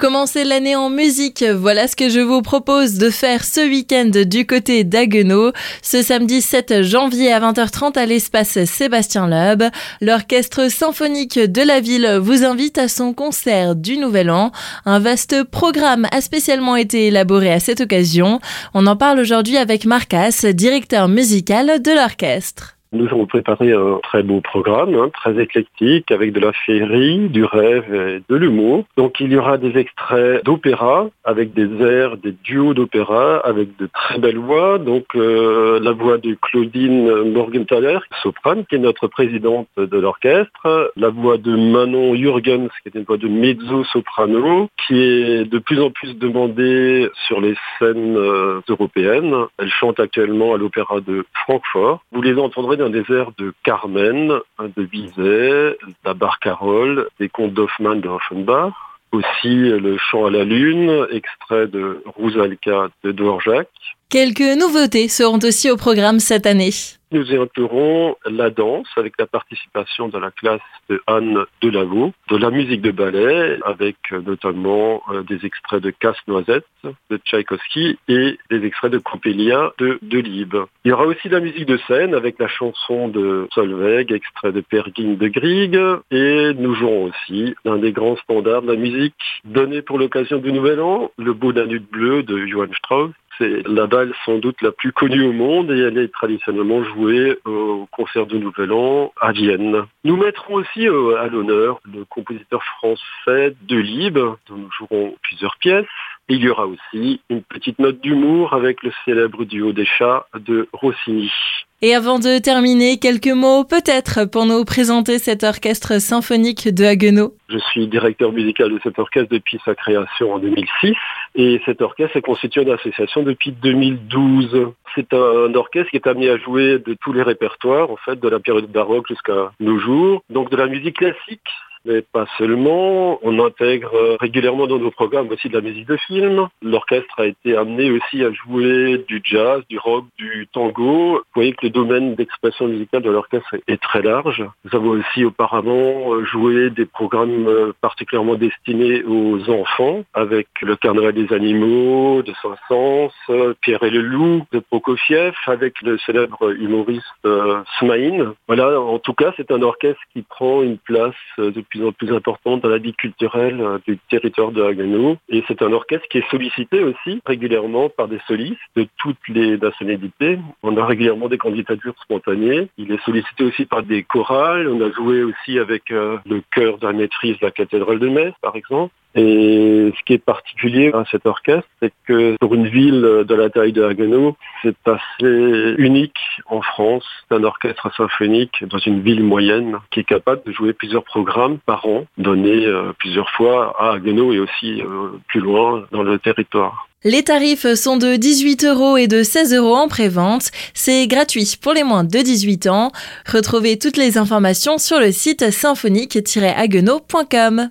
Commencer l'année en musique, voilà ce que je vous propose de faire ce week-end du côté d'Aguenau. Ce samedi 7 janvier à 20h30 à l'espace Sébastien Loeb, l'orchestre symphonique de la ville vous invite à son concert du Nouvel An. Un vaste programme a spécialement été élaboré à cette occasion. On en parle aujourd'hui avec Marcas, directeur musical de l'orchestre. Nous avons préparé un très beau programme, hein, très éclectique, avec de la féerie, du rêve et de l'humour. Donc il y aura des extraits d'opéra, avec des airs, des duos d'opéra, avec de très belles voix. Donc euh, la voix de Claudine Morgenthaler, soprane, qui est notre présidente de l'orchestre. La voix de Manon Jürgens, qui est une voix de mezzo-soprano, qui est de plus en plus demandée sur les scènes euh, européennes. Elle chante actuellement à l'opéra de Francfort. Vous les entendrez un désert de Carmen, de Bizet, la Barcarolle, des contes d'Hoffmann de Offenbach, aussi le chant à la lune, extrait de Rousalka de Dvorak. Quelques nouveautés seront aussi au programme cette année. Nous inclurons la danse avec la participation de la classe de Anne Delaveau, de la musique de ballet avec euh, notamment euh, des extraits de Casse-Noisette de Tchaïkovski et des extraits de Coppelia de Delibes. Il y aura aussi de la musique de scène avec la chanson de Solveig, extrait de Pergine de Grieg et nous jouerons aussi l'un des grands standards de la musique donné pour l'occasion du Nouvel An, le Beau Danube bleu de Johann Strauss c'est la balle sans doute la plus connue au monde et elle est traditionnellement jouée au concert de Nouvel An à Vienne. Nous mettrons aussi euh, à l'honneur le compositeur français de Libre, dont nous jouerons plusieurs pièces. Il y aura aussi une petite note d'humour avec le célèbre duo des chats de Rossini. Et avant de terminer, quelques mots peut-être pour nous présenter cet orchestre symphonique de Haguenau. Je suis directeur musical de cet orchestre depuis sa création en 2006 et cet orchestre est constitué d'association depuis 2012. C'est un orchestre qui est amené à jouer de tous les répertoires en fait de la période baroque jusqu'à nos jours, donc de la musique classique, mais pas seulement. On intègre euh, régulièrement dans nos programmes aussi de la musique de film. L'orchestre a été amené aussi à jouer du jazz, du rock, du tango. Vous voyez que le domaine d'expression musicale de l'orchestre est très large. Nous avons aussi auparavant euh, joué des programmes euh, particulièrement destinés aux enfants avec le carnaval des animaux de Saint-Saëns, Pierre et le loup de Prokofiev avec le célèbre humoriste Smaïn. Voilà, en tout cas, c'est un orchestre qui prend une place de plus en plus importante dans la vie culturelle euh, du territoire de Haguenau. Et c'est un orchestre qui est sollicité aussi régulièrement par des solistes de toutes les nationalités. On a régulièrement des candidatures spontanées. Il est sollicité aussi par des chorales. On a joué aussi avec euh, le chœur de la maîtrise de la cathédrale de Metz, par exemple. Et ce qui est particulier à cet orchestre, c'est que pour une ville de la taille de Haguenau, c'est assez unique en France d'un orchestre symphonique dans une ville moyenne qui est capable de jouer plusieurs programmes par an, donnés euh, plusieurs fois à Haguenau et aussi euh, plus loin dans le territoire. Les tarifs sont de 18 euros et de 16 euros en pré-vente. C'est gratuit pour les moins de 18 ans. Retrouvez toutes les informations sur le site symphonique-haguenau.com.